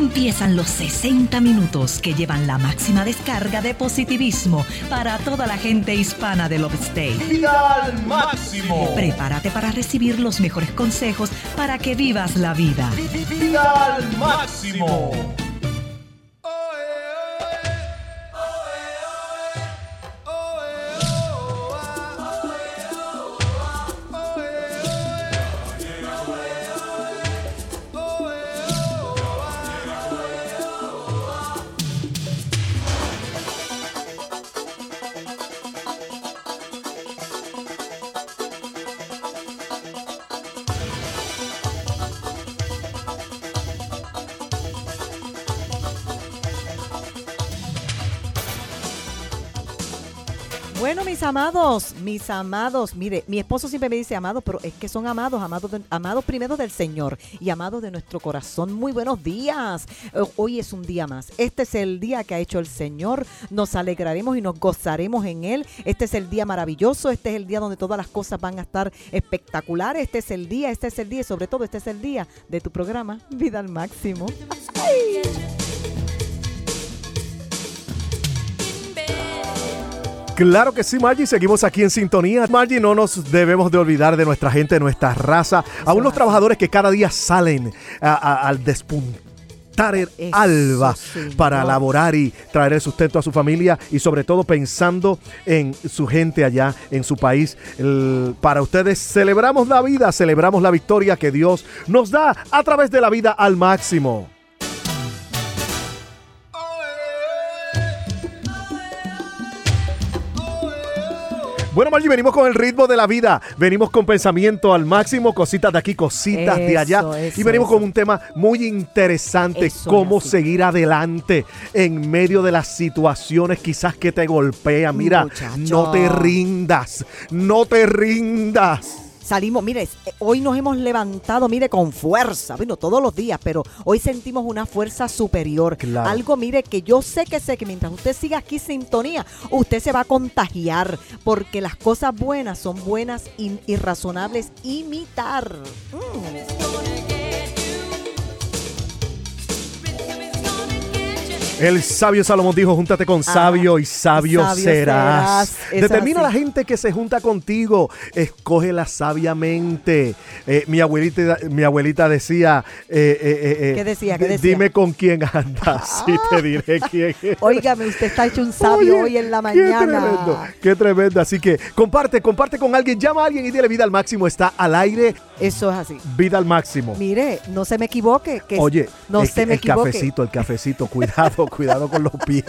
empiezan los 60 minutos que llevan la máxima descarga de positivismo para toda la gente hispana del Upstate. ¡Vida al máximo! Prepárate para recibir los mejores consejos para que vivas la vida. ¡Vida al máximo! Amados, mis amados, mire, mi esposo siempre me dice amados, pero es que son amados, amados, de- amados primero del Señor y amados de nuestro corazón. Muy buenos días. Eh, Hoy es un día más. Este es el día que ha hecho el Señor. Nos alegraremos y nos gozaremos en Él. Este es el día maravilloso. Este es el día donde todas las cosas van a estar espectaculares. Este es el día, este es el día y sobre todo este es el día de tu programa Vida al Máximo. Claro que sí, Margie. Seguimos aquí en sintonía. Margie, no nos debemos de olvidar de nuestra gente, de nuestra raza. Aún los trabajadores que cada día salen a- a- al despuntar el alba para laborar y traer el sustento a su familia y sobre todo pensando en su gente allá en su país. El- para ustedes celebramos la vida, celebramos la victoria que Dios nos da a través de la vida al máximo. Bueno, Margie, venimos con el ritmo de la vida. Venimos con pensamiento al máximo, cositas de aquí, cositas de allá. Eso, y venimos eso. con un tema muy interesante, cómo seguir adelante en medio de las situaciones quizás que te golpean. Mira, Muchacho. no te rindas, no te rindas. Salimos, mire, eh, hoy nos hemos levantado, mire, con fuerza, bueno, todos los días, pero hoy sentimos una fuerza superior. Claro. Algo, mire, que yo sé que sé que mientras usted siga aquí sintonía, usted se va a contagiar, porque las cosas buenas son buenas y, y razonables imitar. Mm. El sabio Salomón dijo, júntate con sabio y sabio, sabio serás. Determina así. la gente que se junta contigo, escógela sabiamente. Eh, mi, abuelita, mi abuelita decía... eh, eh, ¿Qué decía? ¿Qué "Di- decía? Dime con quién andas y te diré quién es. Óigame, usted está hecho un sabio Oye, hoy en la Qué tremendo, mañana. qué tremendo. Así que comparte, comparte con alguien, llama a alguien y dile vida al máximo. Está al aire, Eso es así. vida al máximo. Mire, no se me equivoque. Que Oye, no el, se me el equivoque. cafecito, el cafecito, cuidado, cuidado con los pies.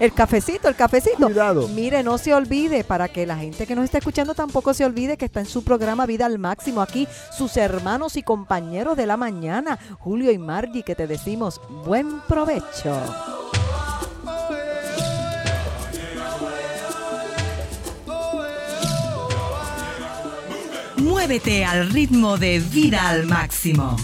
El cafecito, el cafecito. Cuidado. Mire, no se olvide, para que la gente que nos está escuchando tampoco se olvide que está en su programa Vida al Máximo. Aquí sus hermanos y compañeros de la mañana, Julio y Margie, que te decimos buen provecho. Muévete al ritmo de vida al máximo.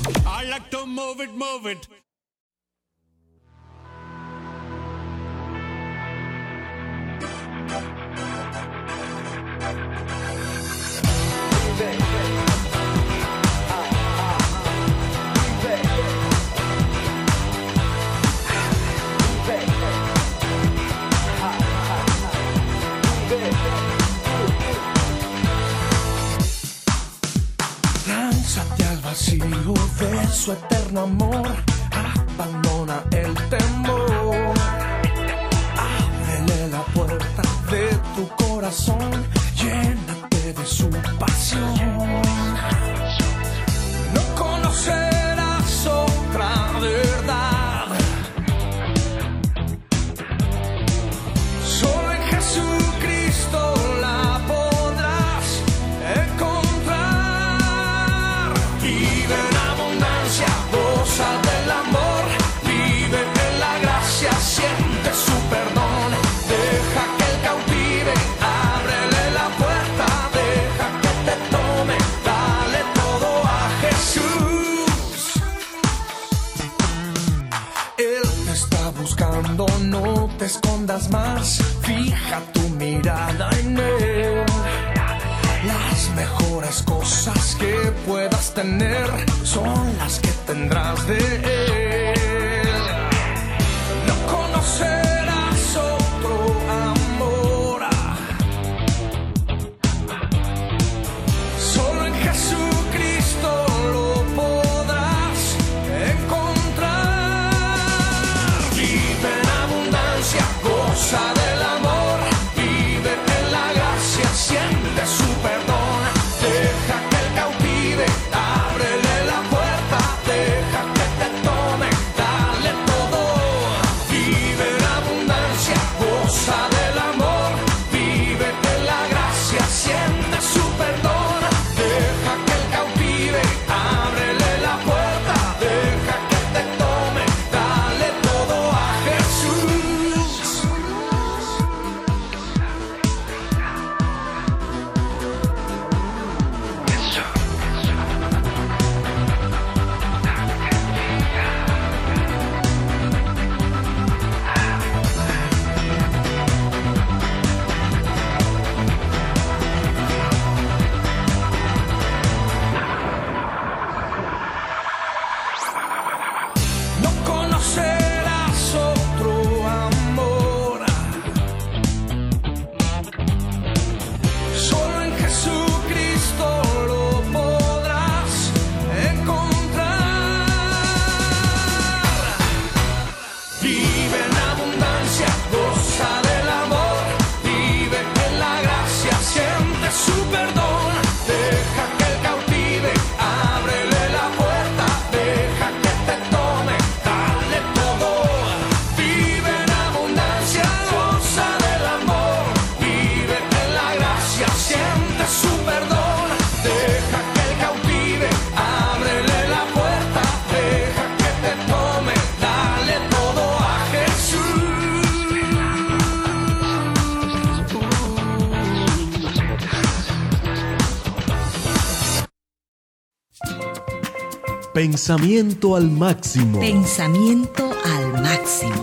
Pensamiento al máximo. Pensamiento al máximo.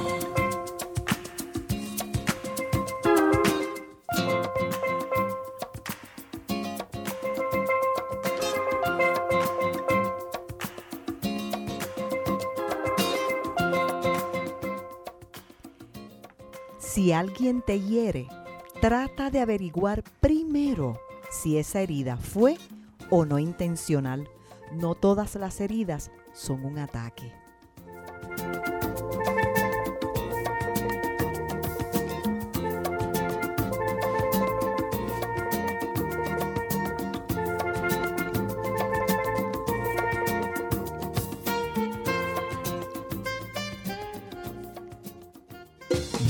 Si alguien te hiere, trata de averiguar primero si esa herida fue o no intencional. No todas las heridas son un ataque.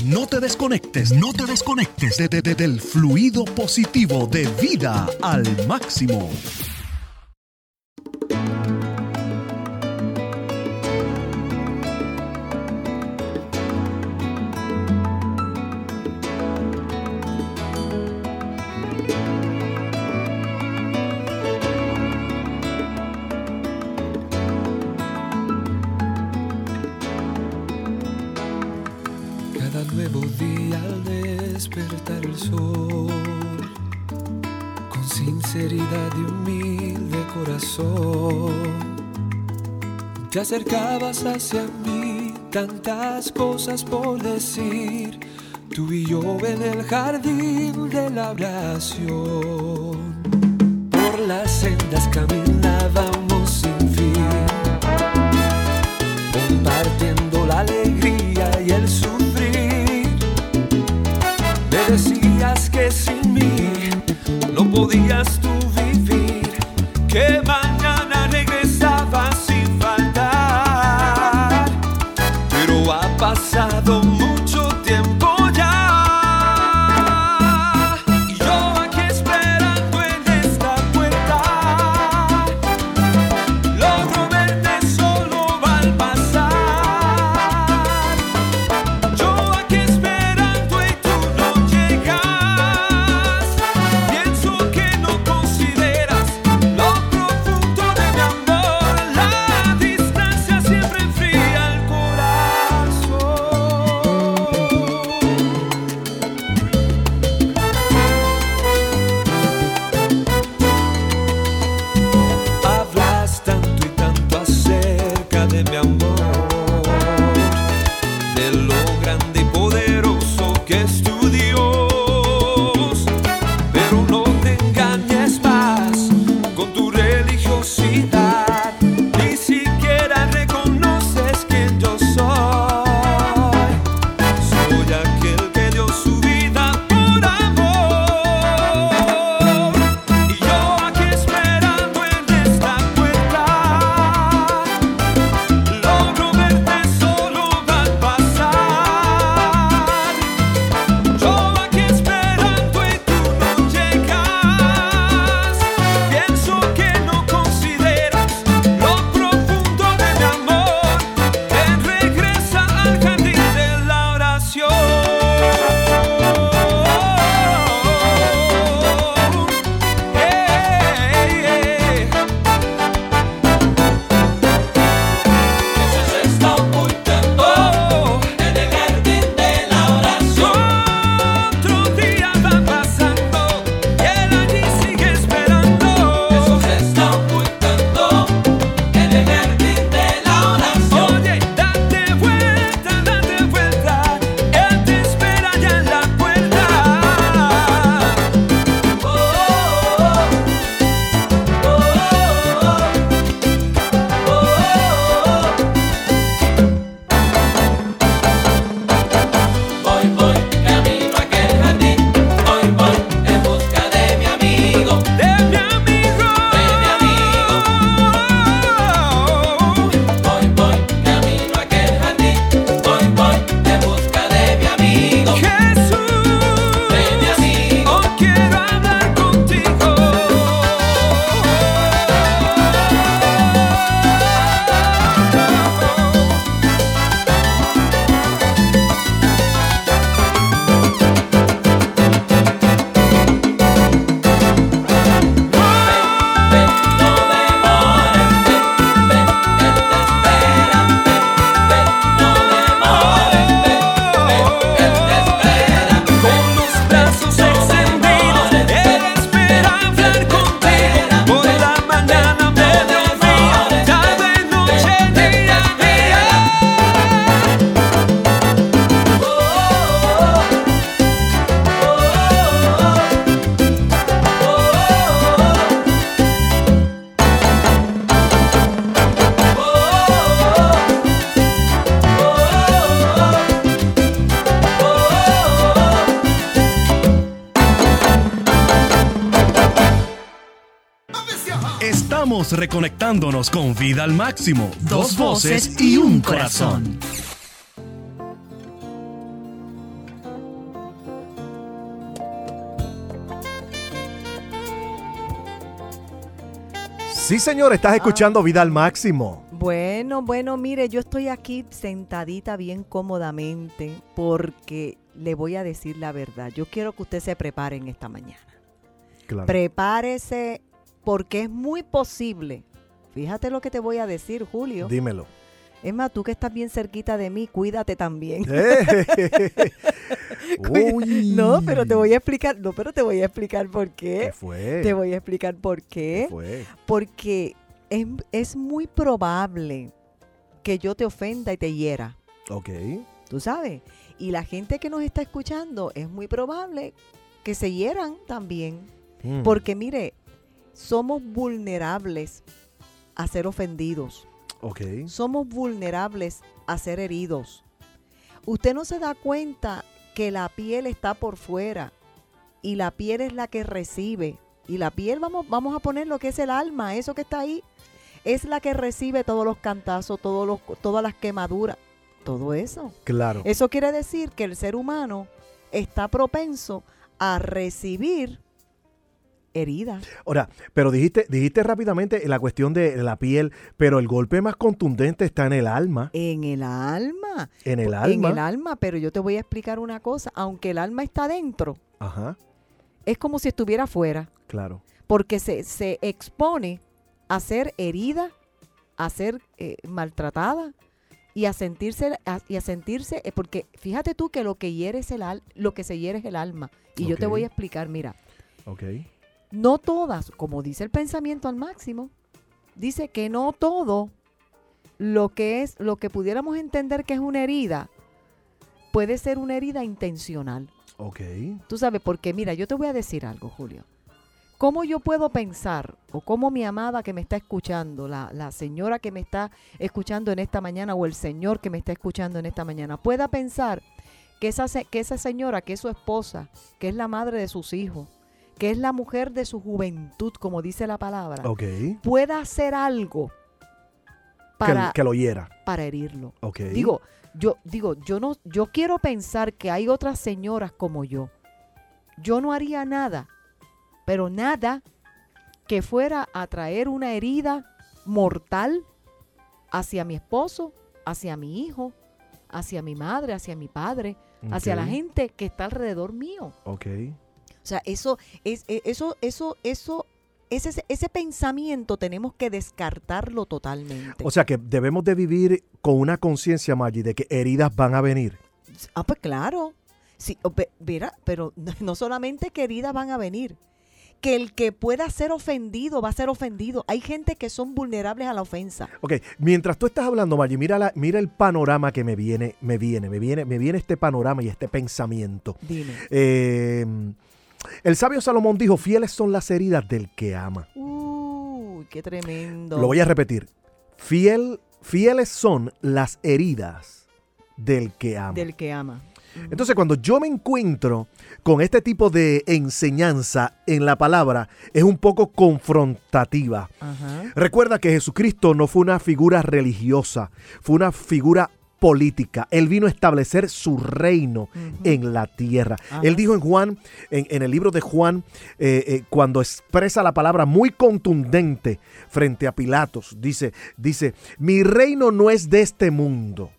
No te desconectes, no te desconectes de- de- de- del fluido positivo de vida al máximo. Acercabas hacia mí, tantas cosas por decir, tú y yo en el jardín de la oración. Reconectándonos con vida al máximo. Dos voces y un corazón. Sí, señor, estás escuchando Vida al Máximo. Bueno, bueno, mire, yo estoy aquí sentadita bien cómodamente porque le voy a decir la verdad. Yo quiero que usted se prepare en esta mañana. Claro. Prepárese porque es muy posible. Fíjate lo que te voy a decir, Julio. Dímelo. Es más, tú que estás bien cerquita de mí, cuídate también. Eh. Uy. No, pero te voy a explicar, no, pero te voy a explicar por qué. ¿Qué fue? Te voy a explicar por ¿Qué qué. fue? Porque es, es muy probable que yo te ofenda y te hiera. Ok. tú sabes. Y la gente que nos está escuchando es muy probable que se hieran también. Mm. Porque mire, somos vulnerables a ser ofendidos. Ok. Somos vulnerables a ser heridos. Usted no se da cuenta que la piel está por fuera y la piel es la que recibe. Y la piel, vamos, vamos a poner lo que es el alma, eso que está ahí, es la que recibe todos los cantazos, todos los, todas las quemaduras, todo eso. Claro. Eso quiere decir que el ser humano está propenso a recibir heridas. Ahora, pero dijiste, dijiste rápidamente la cuestión de la piel, pero el golpe más contundente está en el alma. En el alma. En el En alma. el alma, pero yo te voy a explicar una cosa. Aunque el alma está dentro, Ajá, es como si estuviera afuera, claro. porque se, se expone a ser herida, a ser eh, maltratada y a sentirse, a- y a sentirse, eh, porque fíjate tú que lo que hiere es el al, lo que se hiere es el alma. Y yo te voy a explicar, mira, Ok. No todas, como dice el pensamiento al máximo, dice que no todo lo que es, lo que pudiéramos entender que es una herida, puede ser una herida intencional. Ok. Tú sabes, porque mira, yo te voy a decir algo, Julio. ¿Cómo yo puedo pensar, o cómo mi amada que me está escuchando, la, la señora que me está escuchando en esta mañana, o el señor que me está escuchando en esta mañana, pueda pensar que esa, que esa señora, que es su esposa, que es la madre de sus hijos, que es la mujer de su juventud, como dice la palabra, pueda hacer algo para, que lo hiera. para herirlo? Digo, yo digo, yo no yo quiero pensar que hay otras señoras como yo. Yo no haría nada, pero nada que fuera a traer una herida mortal hacia mi esposo, hacia mi hijo, hacia mi madre, hacia mi padre, hacia la gente que está alrededor mío. O sea, eso es e- eso eso eso ese, ese pensamiento tenemos que descartarlo totalmente. O sea que debemos de vivir con una conciencia, Maggie, de que heridas van a venir. Ah, pues claro. Sí, mira, pero no solamente que heridas van a venir, que el que pueda ser ofendido va a ser ofendido. Hay gente que son vulnerables a la ofensa. Ok, mientras tú estás hablando, Maggie, mira, la, mira el panorama que me viene, me viene, me viene, me viene este panorama y este pensamiento. Dime. Eh, el sabio Salomón dijo, fieles son las heridas del que ama. Uy, qué tremendo. Lo voy a repetir. Fiel, fieles son las heridas del que ama. Del que ama. Entonces, cuando yo me encuentro con este tipo de enseñanza en la palabra, es un poco confrontativa. Ajá. Recuerda que Jesucristo no fue una figura religiosa, fue una figura política. Él vino a establecer su reino en la tierra. Ajá. Él dijo en Juan, en, en el libro de Juan, eh, eh, cuando expresa la palabra muy contundente frente a Pilatos, dice, dice, mi reino no es de este mundo.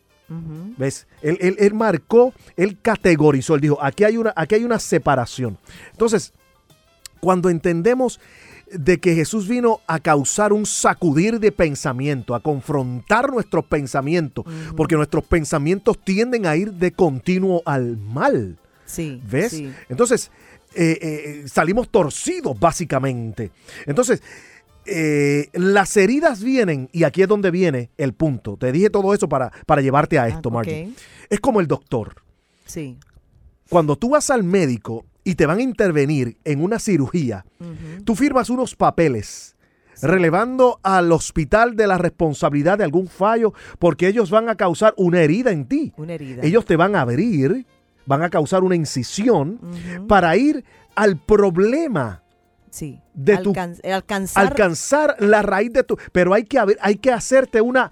¿Ves? Él, él- él marcó, él categorizó, él dijo, aquí hay, una, aquí hay una separación. Entonces, cuando entendemos de que Jesús vino a causar un sacudir de pensamiento, a confrontar nuestros pensamientos, porque nuestros pensamientos tienden a ir de continuo al mal. Sí. ¿Ves? sí. Entonces, eh, eh, salimos torcidos, básicamente. Entonces, eh, las heridas vienen, y aquí es donde viene el punto. Te dije todo eso para, para llevarte a esto, Ah, Margie. Es como el doctor. Sí. Cuando tú vas al médico y te van a intervenir en una cirugía, tú firmas unos papeles relevando al hospital de la responsabilidad de algún fallo porque ellos van a causar una herida en ti. Una herida. Ellos te van a abrir, van a causar una incisión para ir al problema Sí. de tu- Alcan- alcanzar. alcanzar la raíz de tu... Pero hay que, haber- hay que hacerte una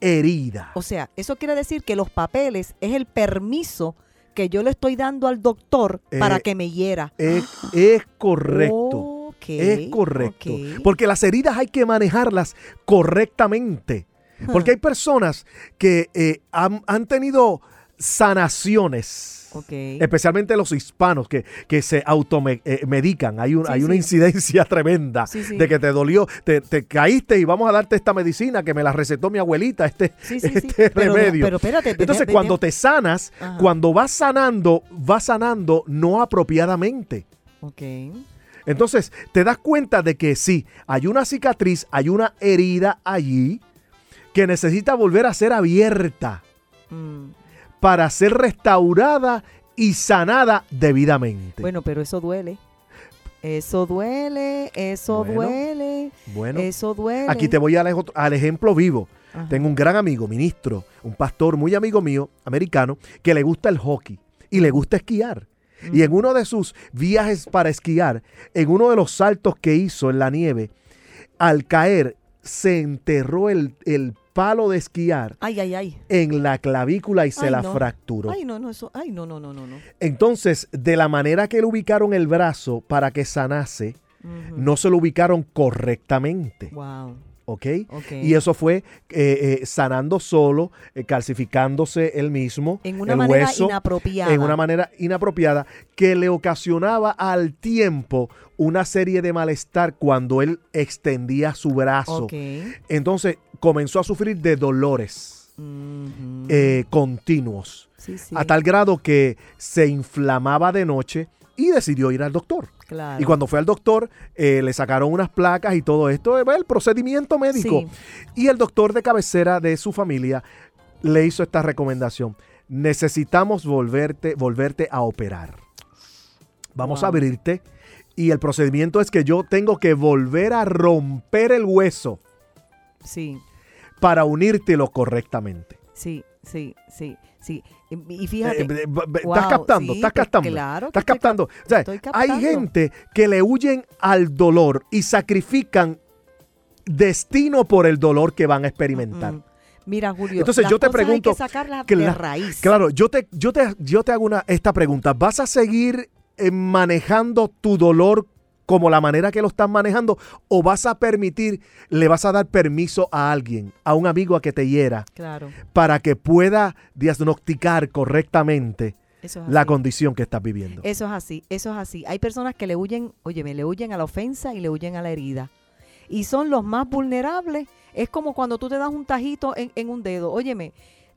herida. o sea, eso quiere decir que los papeles es el permiso que yo le estoy dando al doctor para Eh, que me hiera. Es, es correcto. Es correcto. Porque las heridas hay que manejarlas correctamente. Porque hay personas que eh, han, han tenido sanaciones. Ok. Especialmente los hispanos que, que se automedican. Hay, un, Sí, hay una incidencia tremenda Sí, de que te dolió, te, te caíste y vamos a darte esta medicina que me la recetó mi abuelita, este, Sí, sí, sí. este Pero- remedio. pero espérate, Entonces, cuando te sanas, Ajá. cuando vas sanando, vas sanando no apropiadamente. Ok. Entonces, te das cuenta de que sí, hay una cicatriz, hay una herida allí que necesita volver a ser abierta Mm. Para ser restaurada y sanada debidamente. Bueno, pero eso duele. Eso duele, eso Bueno, duele, Bueno, eso duele. aquí te voy al, ej- al ejemplo vivo. Ajá. Tengo un gran amigo, ministro, un pastor muy amigo mío, americano, que le gusta el hockey y le gusta esquiar. Y en uno de sus viajes para esquiar, en uno de los saltos que hizo en la nieve, al caer, se enterró el, el palo de esquiar Ay, ay, ay. en la clavícula y se la no. fracturó. Ay, no, no, eso. Ay, no, no, no, no, no. Entonces, de la manera que le ubicaron el brazo para que sanase, no se lo ubicaron correctamente. Wow. ¿Ok? Ok. Y eso fue eh, eh, sanando solo, eh, calcificándose él mismo, En una el manera hueso, inapropiada. en una manera inapropiada, que le ocasionaba al tiempo una serie de malestar cuando él extendía su brazo. Ok. Entonces comenzó a sufrir de dolores continuos, sí, sí. a tal grado que se inflamaba de noche y decidió ir al doctor. Claro. Y cuando fue al doctor, eh, le sacaron unas placas y todo esto, eh, el procedimiento médico. Sí. Y el doctor de cabecera de su familia le hizo esta recomendación. Necesitamos volverte, volverte a operar. Vamos a abrirte. Y el procedimiento es que yo tengo que volver a romper el hueso Sí, para unírtelo correctamente. sí, sí, sí, sí. Y, Eh, fíjate. eh, b- wow, estás captando, sí, estás pues captando. claro estás estoy captando. O sea, estoy hay captando. gente que le huyen al dolor y sacrifican destino por el dolor que van a experimentar. Mm. Mira, Julio. Entonces, las yo te cosas pregunto, Hay que sacarlas de la- raíz. Claro, yo te, yo te, yo te hago una, esta pregunta. ¿Vas a seguir eh, manejando tu dolor como la manera que lo estás manejando? ¿O vas a permitir, le vas a dar permiso a alguien, a un amigo a que te hiera, Claro. para que pueda diagnosticar correctamente es la condición que estás viviendo? Eso es así, eso es así. Hay personas que le huyen, óyeme, le huyen a la ofensa y le huyen a la herida. Y son los más vulnerables. Es como cuando tú te das un tajito en, en un dedo. Óyeme,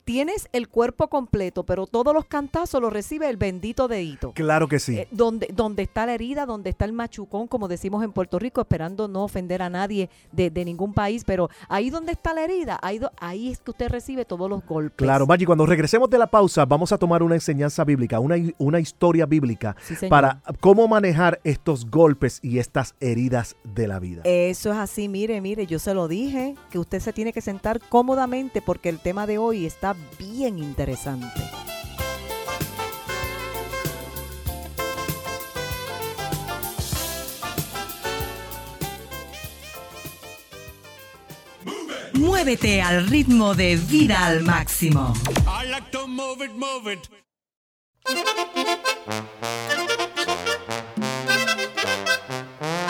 tienes el cuerpo completo, pero todos los cantazos los recibe el bendito dedito. Claro que sí. Eh, donde, donde está la herida, donde está el machucón, como decimos en Puerto Rico, esperando no ofender a nadie de, de ningún país, pero ahí donde está la herida, ahí, do- ahí es que usted recibe todos los golpes. Claro, Maggi, cuando regresemos de la pausa, vamos a tomar una enseñanza bíblica, una, una historia bíblica Sí, para cómo manejar estos golpes y estas heridas de la vida. Eso es así, mire, mire, yo se lo dije, que usted se tiene que sentar cómodamente porque el tema de hoy está bien interesante. Muévete al ritmo de vida al máximo. I like to move it, move it.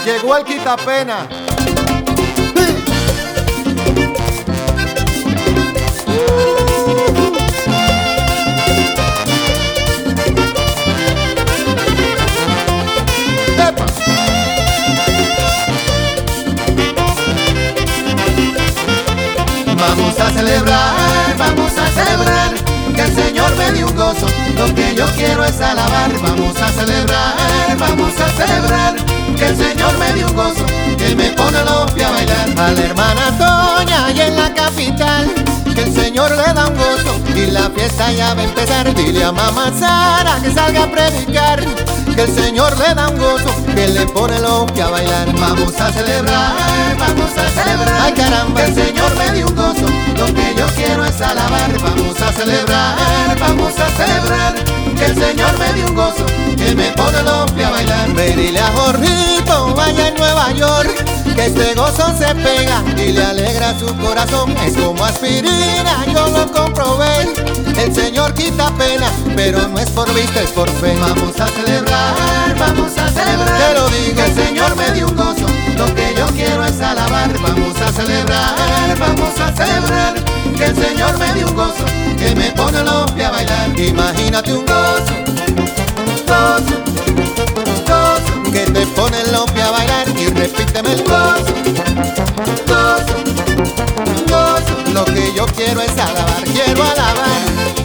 Llegó el quitapena. ¡Epa! Vamos a celebrar, vamos a celebrar que el Señor me dio un gozo. Lo que yo quiero es alabar. Vamos a celebrar, vamos a celebrar que el Señor me dio un gozo. Que me pone los pies a bailar. A la hermana Toña y en la capital. Que el Señor le da un gozo y la fiesta ya va a empezar. Dile a mamá Sara que salga a predicar. Que el Señor le da un gozo, que le pone los pies a bailar. Vamos a celebrar, vamos a celebrar. Ay caramba, el Señor me dio un gozo. Lo que yo quiero es alabar. Vamos a celebrar, vamos a celebrar. Que el el Señor me dio un gozo que me pone los pies a bailar. Ve dile a Jorgito allá en Nueva York que este gozo se pega y le alegra su corazón. Es como aspirina, yo lo comprobé. El Señor quita pena, pero no es por vista, es por fe. Vamos a celebrar, vamos a celebrar. Te lo digo, el Señor me dio un gozo. Yo quiero es alabar. Vamos a celebrar, vamos a celebrar. Que el Señor me dio un gozo que me pone los pies a bailar. Imagínate un gozo, gozo, gozo que te pone los pies a bailar y repíteme el gozo, gozo, gozo. Lo que yo quiero es alabar, quiero alabar.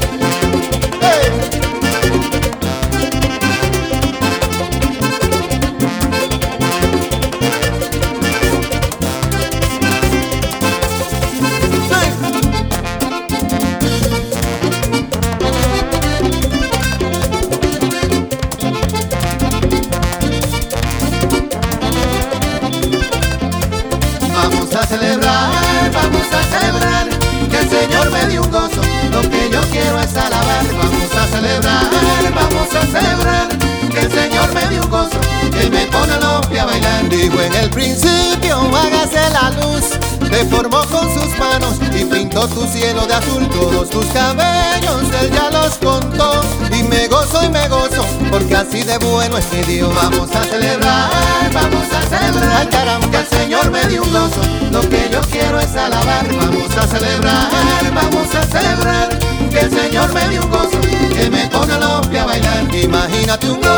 Imagínate un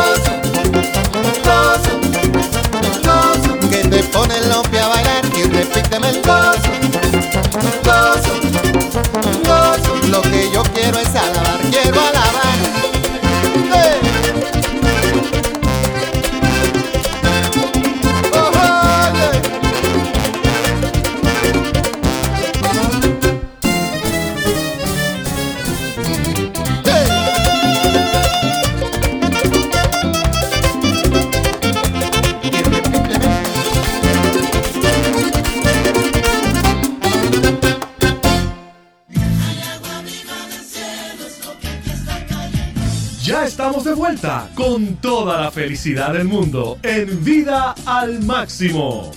felicidad del mundo en Vida al Máximo.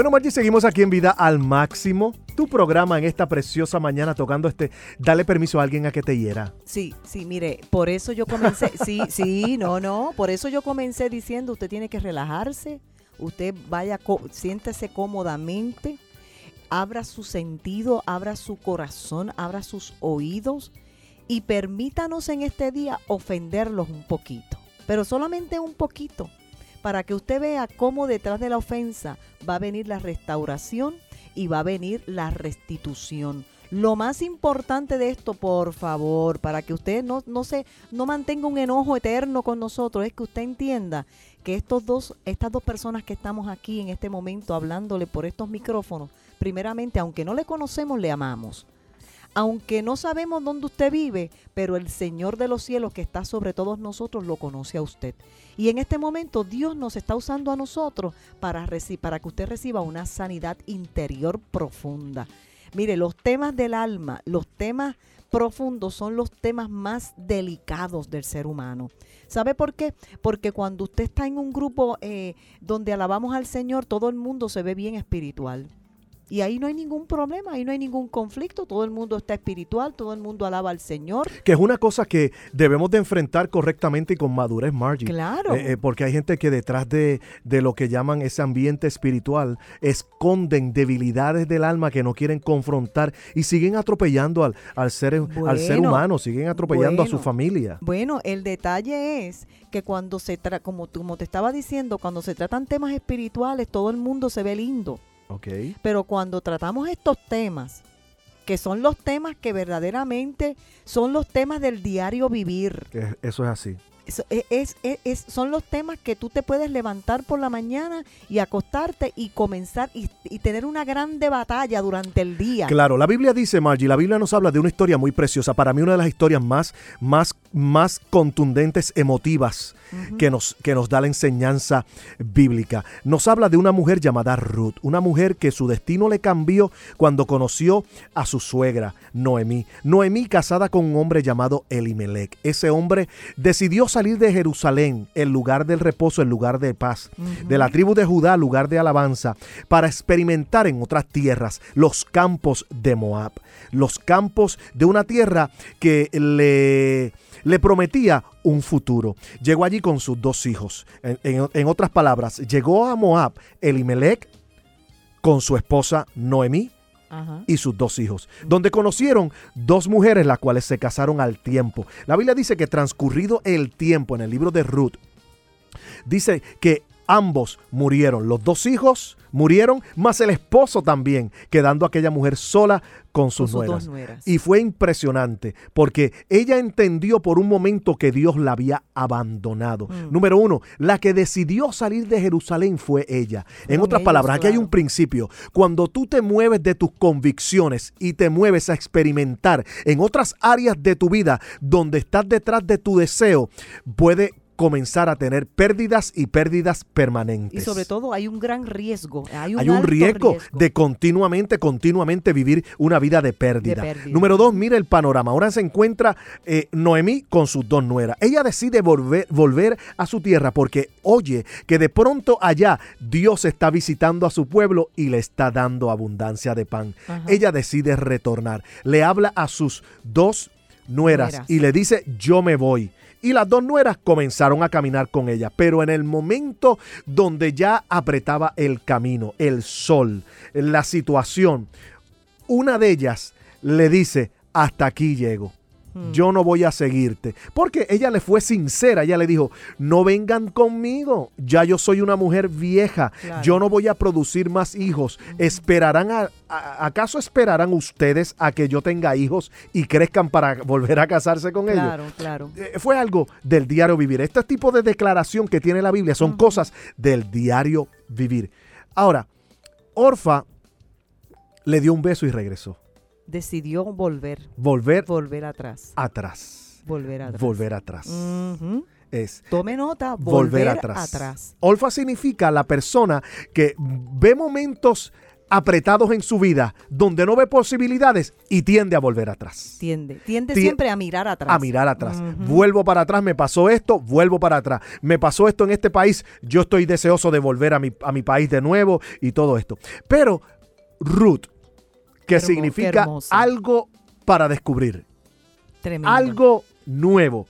Bueno, Margie, seguimos aquí en Vida al Máximo. Tu programa en esta preciosa mañana tocando este. Dale permiso a alguien a que te hiera. Sí, sí, mire, por eso yo comencé, sí, sí, no, no, por eso yo comencé diciendo, usted tiene que relajarse, usted vaya, siéntese cómodamente, abra su sentido, abra su corazón, abra sus oídos y permítanos en este día ofenderlos un poquito, pero solamente un poquito, para que usted vea cómo detrás de la ofensa va a venir la restauración y va a venir la restitución. Lo más importante de esto, por favor, para que usted no, no, se, no mantenga un enojo eterno con nosotros, es que usted entienda que estos dos, estas dos personas que estamos aquí en este momento hablándole por estos micrófonos, primeramente, aunque no le conocemos, le amamos. Aunque no sabemos dónde usted vive, pero el Señor de los cielos que está sobre todos nosotros lo conoce a usted. Y en este momento Dios nos está usando a nosotros para, para que usted reciba una sanidad interior profunda. Mire, los temas del alma, los temas profundos son los temas más delicados del ser humano. ¿Sabe por qué? Porque cuando usted está en un grupo eh, donde alabamos al Señor, todo el mundo se ve bien espiritual. Y ahí no hay ningún problema, ahí no hay ningún conflicto, todo el mundo está espiritual, todo el mundo alaba al Señor. Que es una cosa que debemos de enfrentar correctamente y con madurez, Margie. Claro. Eh, eh, porque hay gente que detrás de, de lo que llaman ese ambiente espiritual esconden debilidades del alma que no quieren confrontar y siguen atropellando al, al, ser, al ser humano, siguen atropellando a su familia. Bueno, el detalle es que cuando se trata, como, como te estaba diciendo, cuando se tratan temas espirituales, todo el mundo se ve lindo. Ok. Pero cuando tratamos estos temas, que son los temas que verdaderamente son los temas del diario vivir, Eso es así. E, es, es- es- son los temas que tú te puedes levantar por la mañana y acostarte y comenzar y, y tener una grande batalla durante el día. Claro, la Biblia dice, Margie, la Biblia nos habla de una historia muy preciosa. Para mí, una de las historias más, más, más contundentes, emotivas, que, nos, que nos da la enseñanza bíblica. Nos habla de una mujer llamada Ruth, una mujer que su destino le cambió cuando conoció a su suegra, Noemí. Noemí casada con un hombre llamado Elimelech. Ese hombre decidió salir de Jerusalén, el lugar del reposo, el lugar de paz, de la tribu de Judá, lugar de alabanza, para experimentar en otras tierras los campos de Moab, los campos de una tierra que le, le prometía un futuro. Llegó allí con sus dos hijos. En, en- en otras palabras, llegó a Moab Elimelech con su esposa Noemí Ajá. y sus dos hijos, donde conocieron dos mujeres las cuales se casaron al tiempo. La Biblia dice que transcurrido el tiempo en el libro de Ruth, dice que ambos murieron, los dos hijos murieron, más el esposo también, quedando aquella mujer sola con sus, sus nueras. Y fue impresionante, porque ella entendió por un momento que Dios la había abandonado. Mm. Número uno, la que decidió salir de Jerusalén fue ella. en otras ellos, palabras, aquí hay un principio. Cuando tú te mueves de tus convicciones y te mueves a experimentar en otras áreas de tu vida donde estás detrás de tu deseo, puede comenzar a tener pérdidas y pérdidas permanentes. Y sobre todo hay un gran riesgo. Hay un, Hay un alto riesgo, de continuamente, continuamente vivir una vida de pérdida. De pérdida. Número dos, mira el panorama. Ahora se encuentra eh, Noemí con sus dos nueras. Ella decide volver, volver a su tierra porque oye que de pronto allá Dios está visitando a su pueblo y le está dando abundancia de pan. Ajá. Ella decide retornar. Le habla a sus dos nueras, Nueras. y le dice, yo me voy. Y las dos nueras comenzaron a caminar con ella, pero en el momento donde ya apretaba el camino, el sol, la situación, una de ellas le dice, hasta aquí llego. Hmm. Yo no voy a seguirte. Porque ella le fue sincera. Ella le dijo, no vengan conmigo. Ya yo soy una mujer vieja. Claro. Yo no voy a producir más hijos. ¿Esperarán a, a- ¿Acaso esperarán ustedes a que yo tenga hijos y crezcan para volver a casarse con ellos? Claro, claro. Eh, fue algo del diario vivir. Este tipo de declaración que tiene la Biblia son cosas del diario vivir. Ahora, Orfa le dio un beso y regresó. Decidió volver, Volver volver atrás, atrás. volver atrás. Volver atrás. Es Tome nota, volver, volver, atrás. atrás. Orfa significa la persona que ve momentos apretados en su vida donde no ve posibilidades y tiende a volver atrás. Tiende, tiende Tie- siempre a mirar atrás. a mirar atrás. Vuelvo para atrás, me pasó esto, vuelvo para atrás. Me pasó esto en este país, yo estoy deseoso de volver a mi, a mi país de nuevo y todo esto. Pero Ruth, que significa algo para descubrir, Tremendo. algo nuevo,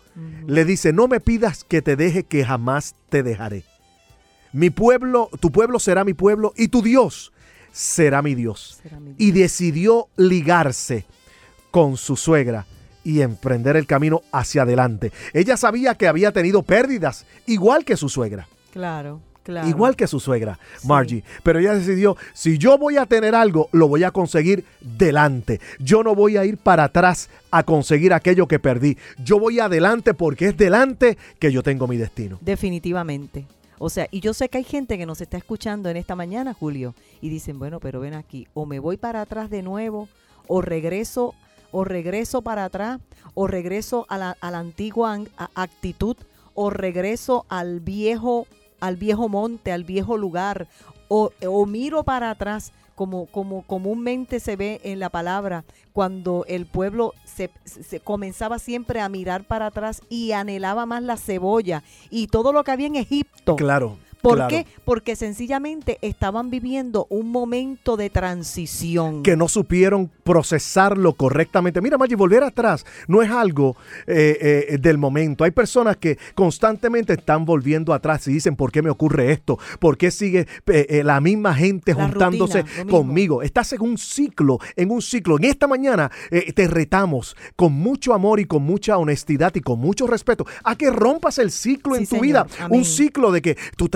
le dice, no me pidas que te deje, que jamás te dejaré. Mi pueblo, tu pueblo será mi pueblo y tu Dios será mi Dios Será mi y Dios. decidió ligarse con su suegra y emprender el camino hacia adelante. Ella sabía que había tenido pérdidas, igual que su suegra, Claro, claro. igual que su suegra, Sí. Margie. Pero ella decidió, si yo voy a tener algo, lo voy a conseguir delante. Yo no voy a ir para atrás a conseguir aquello que perdí. Yo voy adelante porque es delante que yo tengo mi destino. Definitivamente. O sea, y yo sé que hay gente que nos está escuchando en esta mañana, Julio, y dicen, bueno, pero ven aquí, o me voy para atrás de nuevo, o regreso, o regreso para atrás, o regreso a la, a la antigua actitud, o regreso al viejo, al viejo monte, al viejo lugar, o, o miro para atrás, como, como comúnmente se ve en la palabra, cuando el pueblo se, se comenzaba siempre a mirar para atrás y anhelaba más la cebolla y todo lo que había en Egipto. Claro. ¿Por claro. qué? Porque sencillamente estaban viviendo un momento de transición. que no supieron procesarlo correctamente. Mira, Maggi, volver atrás no es algo eh, eh, del momento. Hay personas que constantemente están volviendo atrás y dicen, ¿por qué me ocurre esto? ¿Por qué sigue eh, la misma gente La juntándose rutina, conmigo? Estás en un ciclo, en un ciclo. En esta mañana te retamos con mucho amor y con mucha honestidad y con mucho respeto a que rompas el ciclo Sí, en tu señor. vida. Amén. Un ciclo de que tú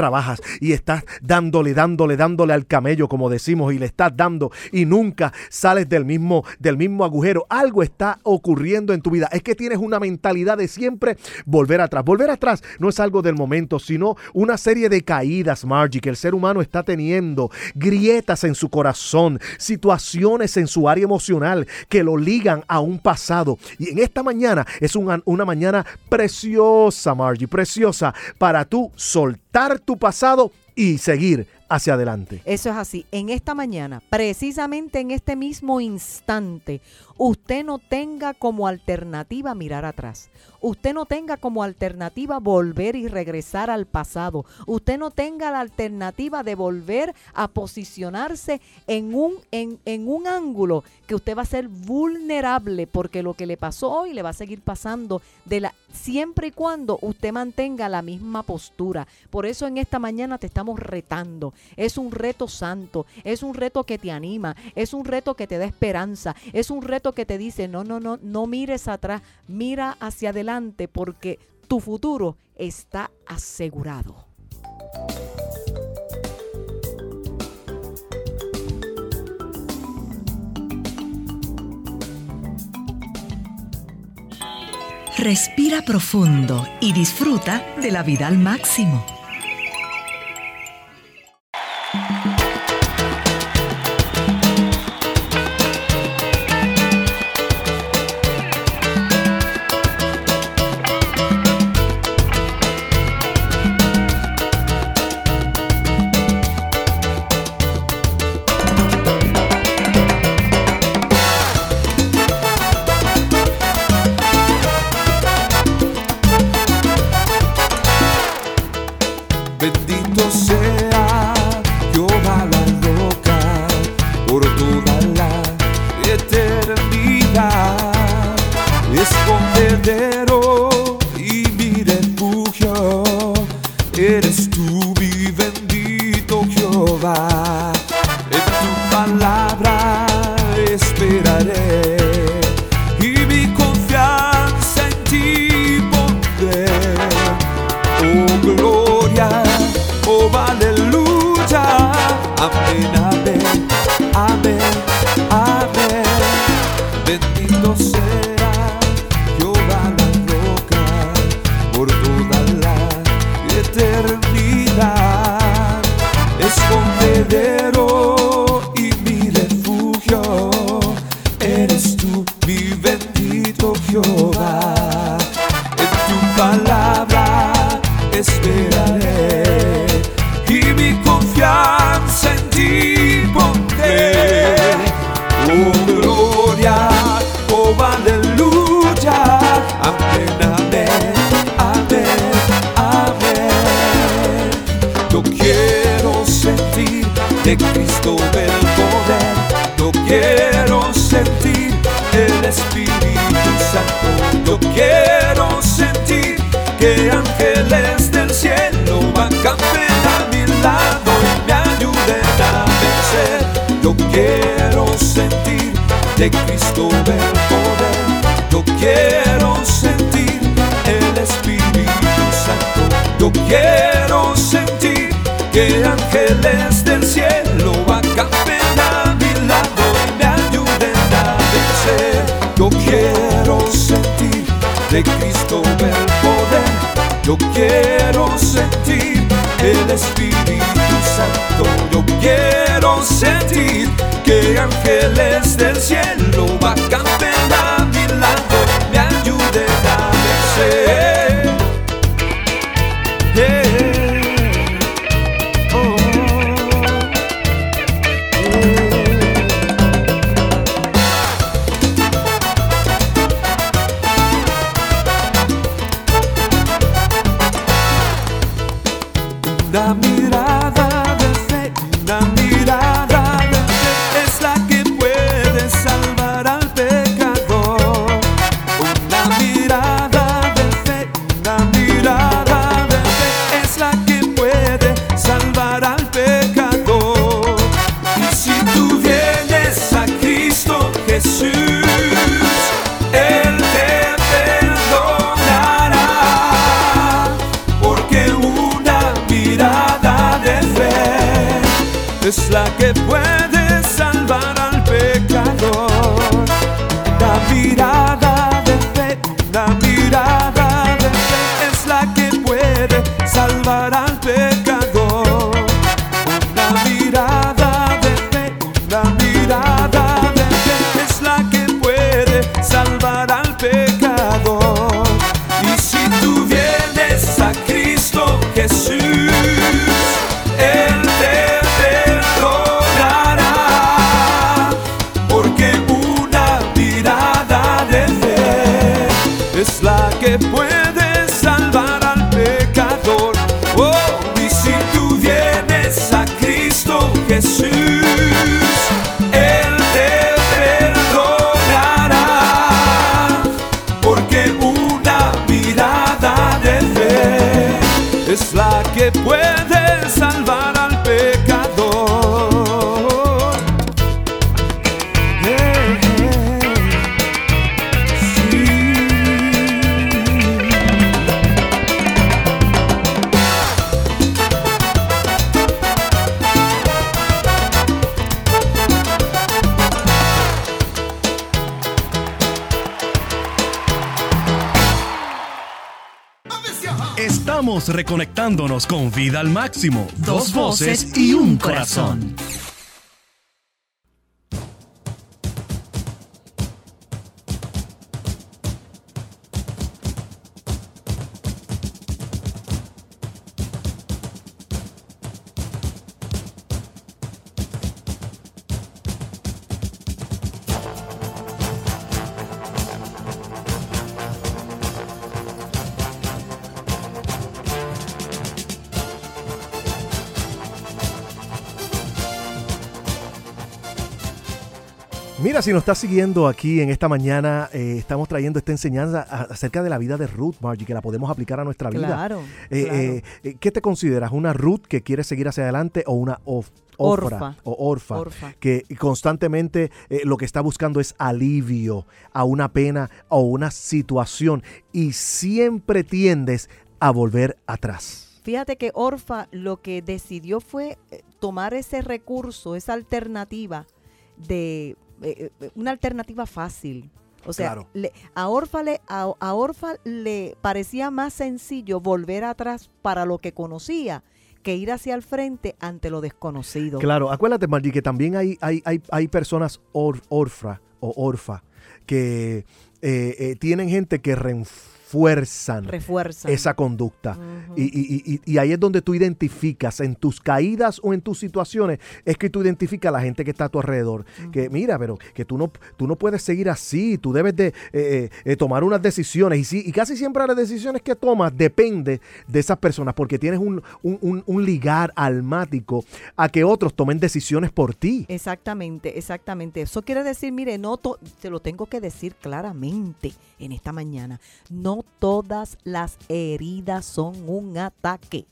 y estás dándole, dándole, dándole al camello, como decimos, y le estás dando y nunca sales del mismo mismo, del mismo agujero. Algo está ocurriendo en tu vida. Es que tienes una mentalidad de siempre volver atrás. Volver atrás no es algo del momento, sino una serie de caídas, Margie, que el ser humano está teniendo, grietas en su corazón, situaciones en su área emocional que lo ligan a un pasado. Y en esta mañana es una, una mañana preciosa, Margie, preciosa, para tú soltar tu pasado y seguir hacia adelante. Eso es así. En esta mañana, precisamente en este mismo instante, usted no tenga como alternativa mirar atrás. Usted no tenga como alternativa volver y regresar al pasado. Usted no tenga la alternativa de volver a posicionarse en un, en, en un ángulo que usted va a ser vulnerable porque lo que le pasó hoy le va a seguir pasando de la, siempre y cuando usted mantenga la misma postura. Por eso en esta mañana te estamos retando. Es un reto santo, es un reto que te anima, es un reto que te da esperanza, es un reto que te dice, no, no, no, no mires atrás, mira hacia adelante porque tu futuro está asegurado. Respira profundo y disfruta de la vida al máximo. Bendito sea ángeles del cielo van campeando a mi lado y me ayuden a vencer. Yo quiero sentir de Cristo el poder. Yo quiero sentir el Espíritu Santo. Yo quiero sentir que ángeles del cielo bajan a mi lado puede salvar al pecador. Oh, y si tú vienes a Cristo Jesús, Él te perdonará, porque una mirada de fe es la que puede Estamos reconectándonos con Vida al Máximo. Dos voces y un corazón. Si nos estás siguiendo aquí en esta mañana, eh, estamos trayendo esta enseñanza acerca de la vida de Ruth, Margie, que la podemos aplicar a nuestra vida. Claro, Eh, claro. eh, ¿Qué te consideras? ¿Una Ruth que quiere seguir hacia adelante o una Orfa. o orfa, Orfa. que constantemente eh, lo que está buscando es alivio a una pena o una situación y siempre tiendes a volver atrás? Fíjate que Orfa lo que decidió fue tomar ese recurso, esa alternativa de eh, eh, una alternativa fácil. O sea, Claro. le- a, Orfa le, a, a Orfa le parecía más sencillo volver atrás para lo que conocía que ir hacia el frente ante lo desconocido. Claro, acuérdate, Margie, que también hay, hay, hay, hay personas or- o orfa que eh, eh, tienen gente que refuerzan Refuerza. esa conducta. Y, y- y- y ahí es donde tú identificas en tus caídas o en tus situaciones, es que tú identificas a la gente que está a tu alrededor. Que mira, pero que tú no, tú no puedes seguir así, tú debes de eh, eh, eh, tomar unas decisiones. Y, sí, y casi siempre las decisiones que tomas depende de esas personas, porque tienes un, un- un- un ligar almático a que otros tomen decisiones por ti. Exactamente, exactamente. Eso quiere decir, mire, no se lo tengo que decir claramente en esta mañana. No todas las heridas son un ataque.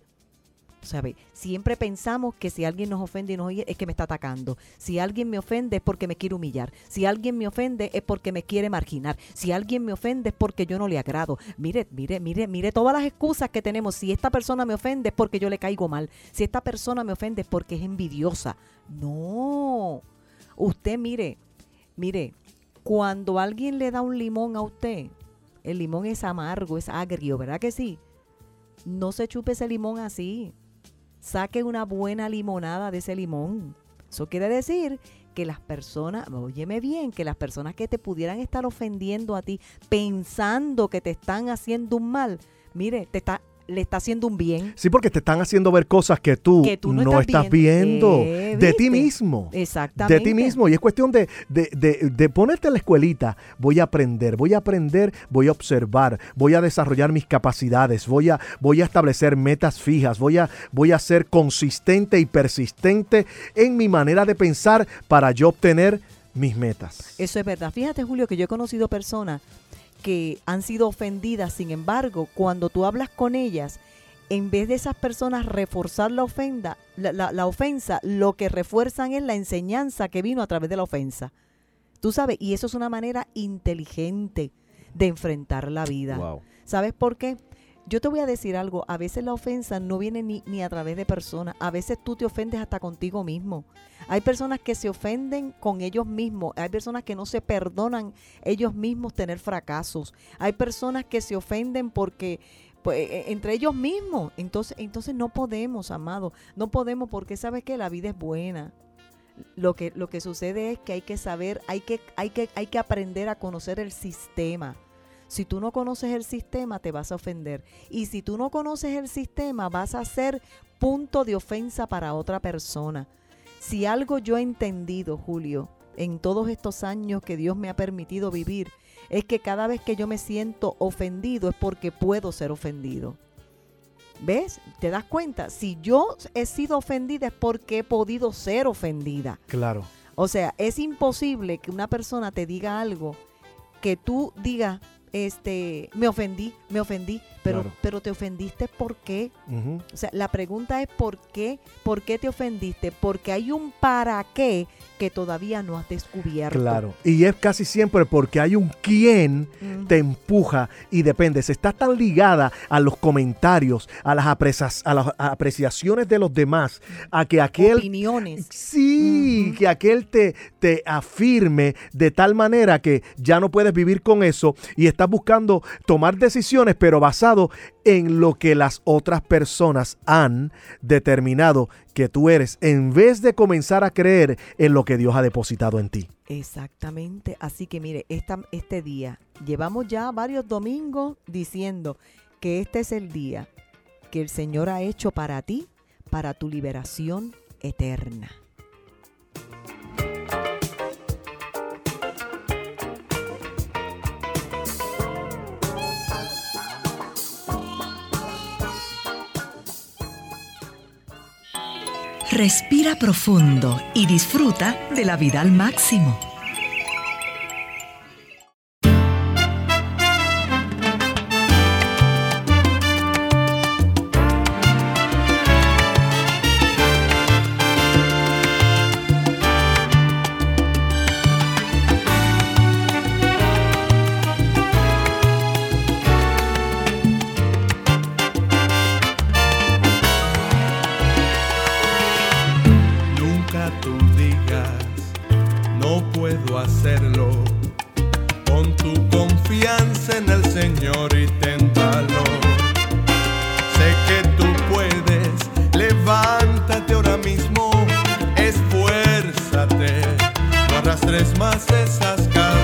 ¿Sabe? Siempre pensamos que si alguien nos ofende y nos oye es que me está atacando. Si alguien me ofende es porque me quiere humillar. Si alguien me ofende es porque me quiere marginar. Si alguien me ofende es porque yo no le agrado. Mire, mire, mire, mire todas las excusas que tenemos. Si esta persona me ofende es porque yo le caigo mal. Si esta persona me ofende es porque es envidiosa. No. Usted mire, mire, cuando alguien le da un limón a usted, el limón es amargo, es agrio, ¿verdad que sí? No se chupe ese limón así. Saque una buena limonada de ese limón. Eso quiere decir que las personas, óyeme bien, que las personas que te pudieran estar ofendiendo a ti, pensando que te están haciendo un mal, mire, te está, le está haciendo un bien. Sí, porque te están haciendo ver cosas que tú, Que tú no no, estás viendo, viendo. Eh, de ti mismo. Exactamente. De ti mismo. Y es cuestión de, de, de- de ponerte en la escuelita. Voy a aprender, voy a aprender, voy a observar, voy a desarrollar mis capacidades, voy a, voy a establecer metas fijas, voy a, voy a ser consistente y persistente en mi manera de pensar para yo obtener mis metas. Eso es verdad. Fíjate, Julio, que yo he conocido personas que han sido ofendidas, sin embargo, cuando tú hablas con ellas, en vez de esas personas reforzar la ofenda, la, la- la ofensa, lo que refuerzan es la enseñanza que vino a través de la ofensa. Tú sabes, y eso es una manera inteligente de enfrentar la vida. ¿Sabes por qué? Yo te voy a decir algo, a veces la ofensa no viene ni, ni a través de personas, a veces tú te ofendes hasta contigo mismo. Hay personas que se ofenden con ellos mismos, hay personas que no se perdonan ellos mismos tener fracasos, hay personas que se ofenden porque pues, eh, entre ellos mismos, entonces, entonces no podemos, amado, no podemos porque sabes que la vida es buena. Lo que, lo que sucede es que hay que saber, hay que, hay que, hay que aprender a conocer el sistema. Si tú no conoces el sistema, te vas a ofender. Y si tú no conoces el sistema, vas a ser punto de ofensa para otra persona. Si algo yo he entendido, Julio, en todos estos años que Dios me ha permitido vivir, es que cada vez que yo me siento ofendido es porque puedo ser ofendido. ¿Ves? ¿Te das cuenta? Si yo he sido ofendida es porque he podido ser ofendida. Claro. O sea, es imposible que una persona te diga algo que tú digas, este, me ofendí, me ofendí, pero, Claro. pero te ofendiste ¿por qué? O sea, la pregunta es ¿por qué? ¿Por qué te ofendiste? Porque hay un para qué que todavía no has descubierto. Claro. Y es casi siempre porque hay un quién te empuja y depende. Se está tan ligada a los comentarios, a las, a las apreciaciones de los demás, a que aquel Opiniones. Sí, que aquel te, te afirme de tal manera que ya no puedes vivir con eso y estás buscando tomar decisiones, pero basado en lo que las otras personas han determinado que tú eres, en vez de comenzar a creer en lo que Dios ha depositado en ti. Exactamente. Así que mire, este día, llevamos ya varios domingos diciendo que este es el día que el Señor ha hecho para ti, para tu liberación eterna. Respira profundo y disfruta de la vida al máximo. Arrastres más esas cadenas,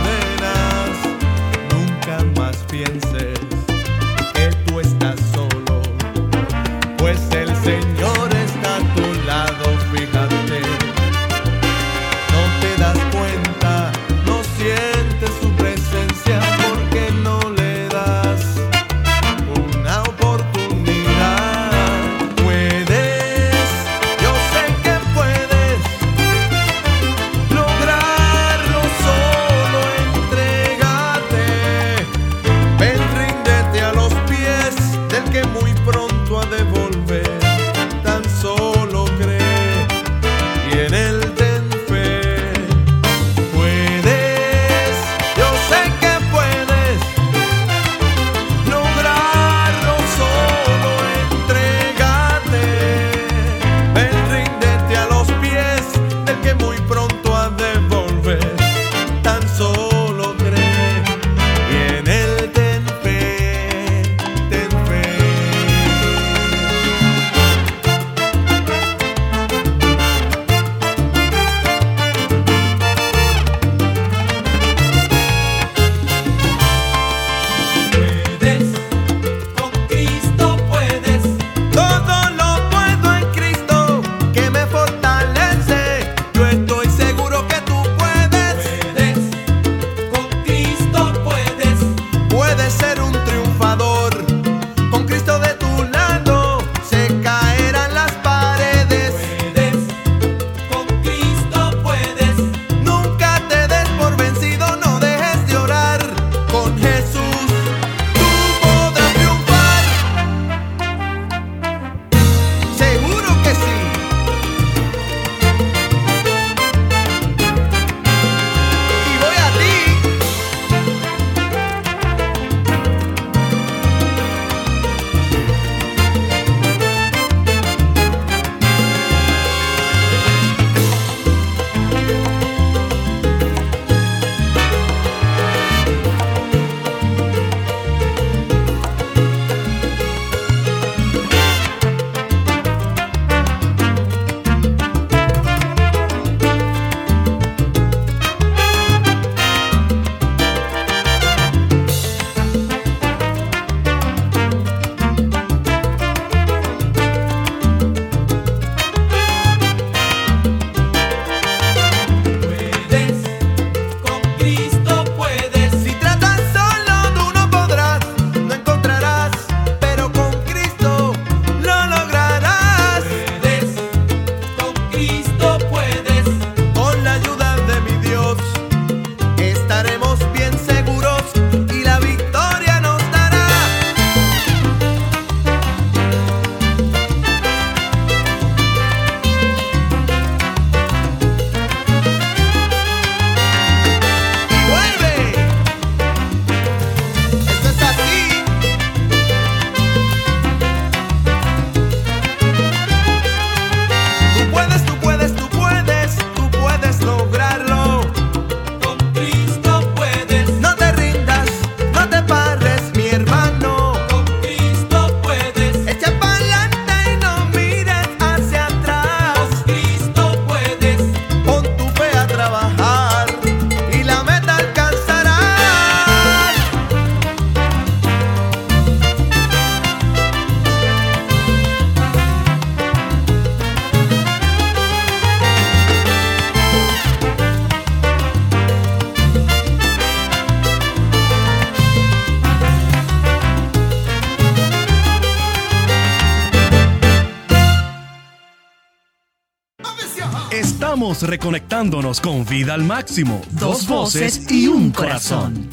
reconectándonos con vida al máximo. Dos voces y un corazón.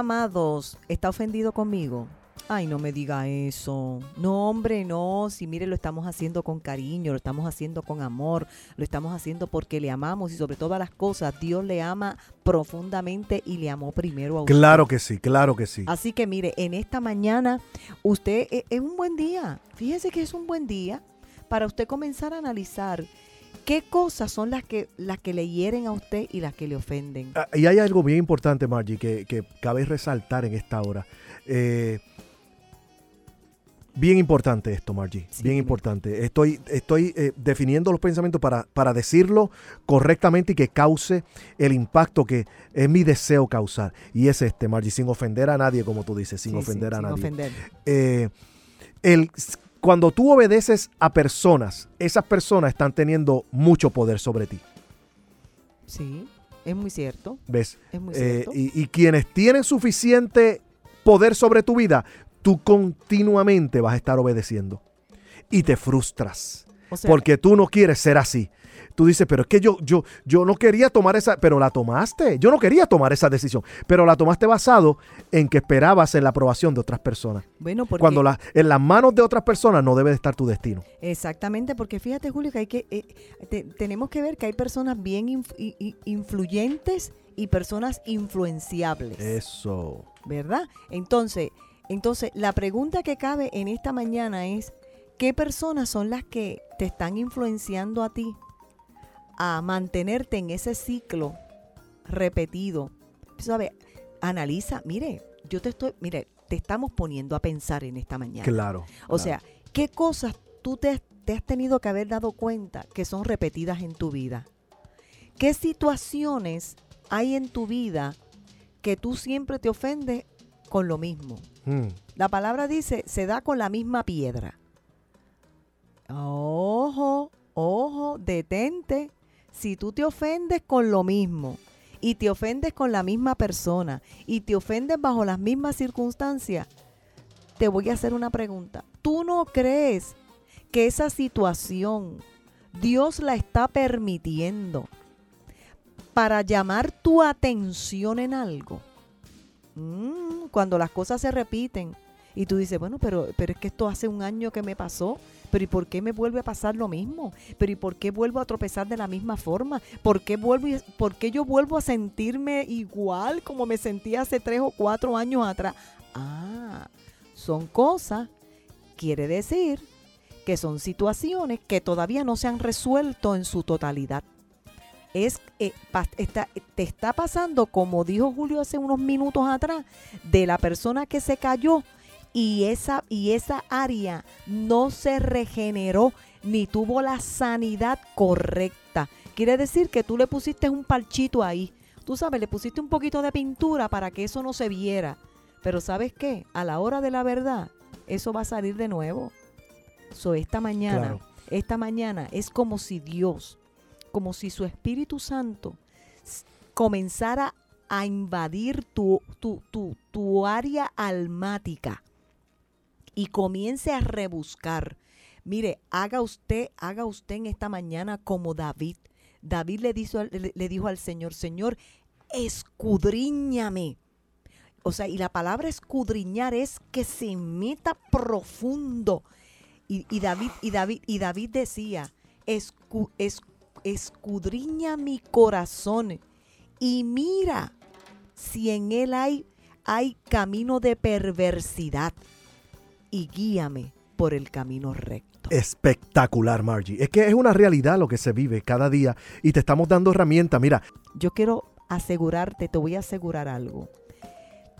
Amados, ¿está ofendido conmigo? Ay, no me diga eso. No, hombre, no. Si mire, lo estamos haciendo con cariño, lo estamos haciendo con amor, lo estamos haciendo porque le amamos y sobre todas las cosas, Dios le ama profundamente y le amó primero a usted. Claro que sí, claro que sí. Así que mire, en esta mañana, usted e- es un buen día. Fíjese que es un buen día para usted comenzar a analizar qué cosas son las que, las que le hieren a usted y las que le ofenden. Ah, Y hay algo bien importante, Margie, que, que cabe resaltar en esta hora. Eh, bien importante esto, Margie. Sí, bien importante. Estoy, estoy eh, definiendo los pensamientos para, para decirlo correctamente y que cause el impacto que es mi deseo causar. Y es este, Margie, sin ofender a nadie, como tú dices, sin Sí, sí, ofender a sin nadie. ofender. eh, el, cuando tú obedeces a personas, esas personas están teniendo mucho poder sobre ti. Sí, es muy cierto. ¿Ves? Es muy Eh, cierto. y, y quienes tienen suficiente poder sobre tu vida, tú continuamente vas a estar obedeciendo. Y te frustras. O sea, porque tú no quieres ser así. Tú dices, pero es que yo, yo, yo no quería tomar esa, pero la tomaste. Yo no quería tomar esa decisión, pero la tomaste basado en que esperabas en la aprobación de otras personas. bueno, porque Cuando la- en las manos de otras personas no debe de estar tu destino. exactamente, porque fíjate Julio que hay que eh, te- tenemos que ver que hay personas bien inf- influyentes y personas influenciables. Eso. ¿verdad? Entonces, entonces la pregunta que cabe en esta mañana es ¿qué personas son las que te están influenciando a ti a mantenerte en ese ciclo repetido? ¿Sabes? Analiza, mire, yo te estoy, mire, te estamos poniendo a pensar en esta mañana. Claro. O claro. sea, ¿qué cosas tú te, te has tenido que haber dado cuenta que son repetidas en tu vida? ¿Qué situaciones hay en tu vida que tú siempre te ofendes con lo mismo? Mm. La palabra dice, se da con la misma piedra. Ojo, ojo, detente. Si tú te ofendes con lo mismo y te ofendes con la misma persona y te ofendes bajo las mismas circunstancias, te voy a hacer una pregunta. ¿Tú no crees que esa situación Dios la está permitiendo para llamar tu atención en algo? Mm, cuando las cosas se repiten y tú dices, bueno, pero, pero es que esto hace un año que me pasó, pero ¿y por qué me vuelve a pasar lo mismo? ¿Pero y por qué vuelvo a tropezar de la misma forma? ¿Por qué, vuelvo por qué yo vuelvo a sentirme igual como me sentía hace tres o cuatro años atrás? Ah, son cosas, quiere decir que son situaciones que todavía no se han resuelto en su totalidad. Es, eh, está- te está pasando, como dijo Julio hace unos minutos atrás, de la persona que se cayó y esa, y esa área no se regeneró ni tuvo la sanidad correcta. Quiere decir que tú le pusiste un parchito ahí. Tú sabes, le pusiste un poquito de pintura para que eso no se viera. Pero ¿sabes qué? A la hora de la verdad, eso va a salir de nuevo. So, esta mañana, Claro. esta mañana es como si Dios, como si su Espíritu Santo comenzara a invadir tu, tu, tu, tu área almática y comience a rebuscar. Mire, haga usted, haga usted en esta mañana como David. David le dijo, al- Señor, Señor, escudriñame. O sea, y la palabra escudriñar es que se meta profundo. Y, David, y David, y David decía, "Escu- es- escudriña mi corazón y mira si en él hay camino de perversidad y guíame por el camino recto. Espectacular, Margie. Es que es una realidad lo que se vive cada día y te estamos dando herramientas. Mira, Yo quiero asegurarte, te voy a asegurar algo.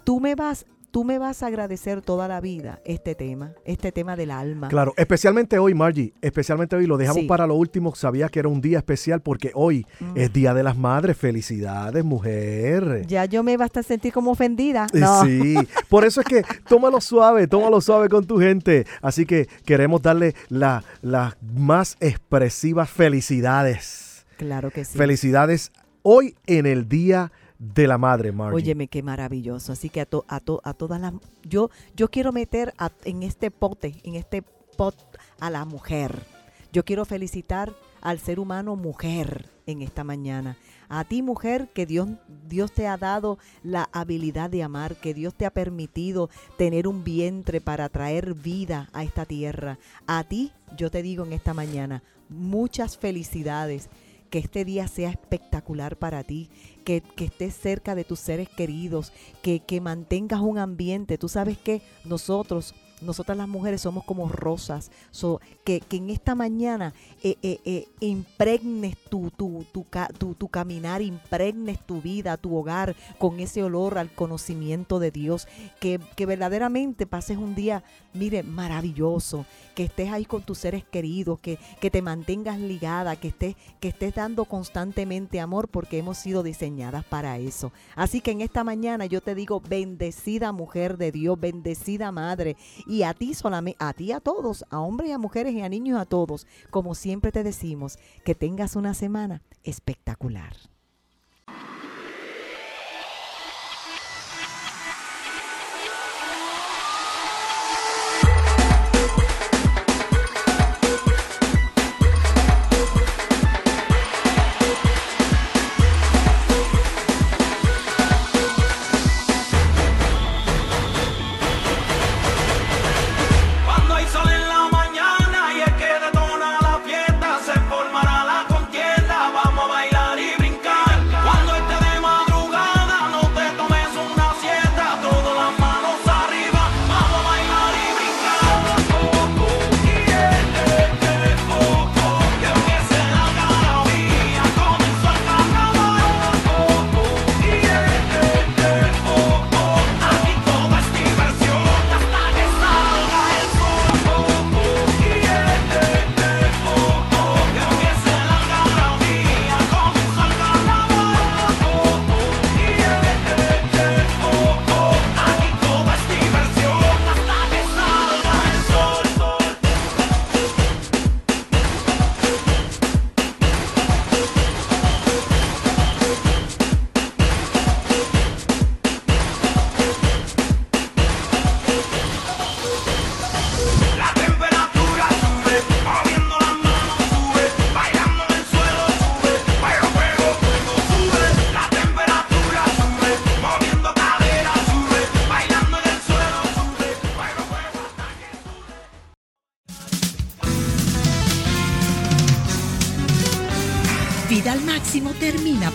Tú me vas, tú me vas a agradecer toda la vida este tema, este tema del alma. Claro, especialmente hoy, Margie, especialmente hoy, lo dejamos Sí. para lo último. Sabía que era un día especial porque hoy es Día de las Madres. Felicidades, mujer. Ya yo me iba hasta a sentir como ofendida. Eh, No. Sí, por eso es que tómalo suave, tómalo suave con tu gente. Así que queremos darle la- las más expresivas felicidades. Claro que sí. Felicidades hoy en el Día de la Madre, Margie. Óyeme, qué maravilloso. Así que a, to- a, to- a todas las... Yo, yo quiero meter en este pote, en este pot a la mujer. Yo quiero felicitar al ser humano mujer en esta mañana. A ti mujer que Dios, Dios te ha dado la habilidad de amar, que Dios te ha permitido tener un vientre para traer vida a esta tierra. A ti yo te digo en esta mañana, muchas felicidades. Que este día sea espectacular para ti, que, estés cerca de tus seres queridos, que, que mantengas un ambiente. Tú sabes que nosotros, nosotras las mujeres somos como rosas, so, que, que en esta mañana eh, eh, eh, impregnes tu, tu, tu- tu caminar, impregnes tu vida, tu hogar con ese olor al conocimiento de Dios, que, que verdaderamente pases un día, mire, maravilloso, que estés ahí con tus seres queridos, que, que te mantengas ligada, que estés, que estés dando constantemente amor porque hemos sido diseñadas para eso. Así que en esta mañana yo te digo, bendecida mujer de Dios, bendecida madre, y a ti solamente, a ti a todos, a hombres y a mujeres y a niños a todos, como siempre te decimos, que tengas una semana espectacular.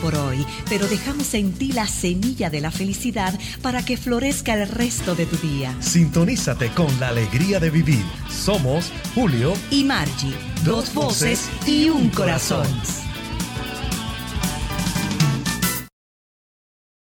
Por hoy, pero dejamos en ti la semilla de la felicidad para que florezca el resto de tu día. Sintonízate con la alegría de vivir. Somos Julio Y Margie, dos voces y un corazón.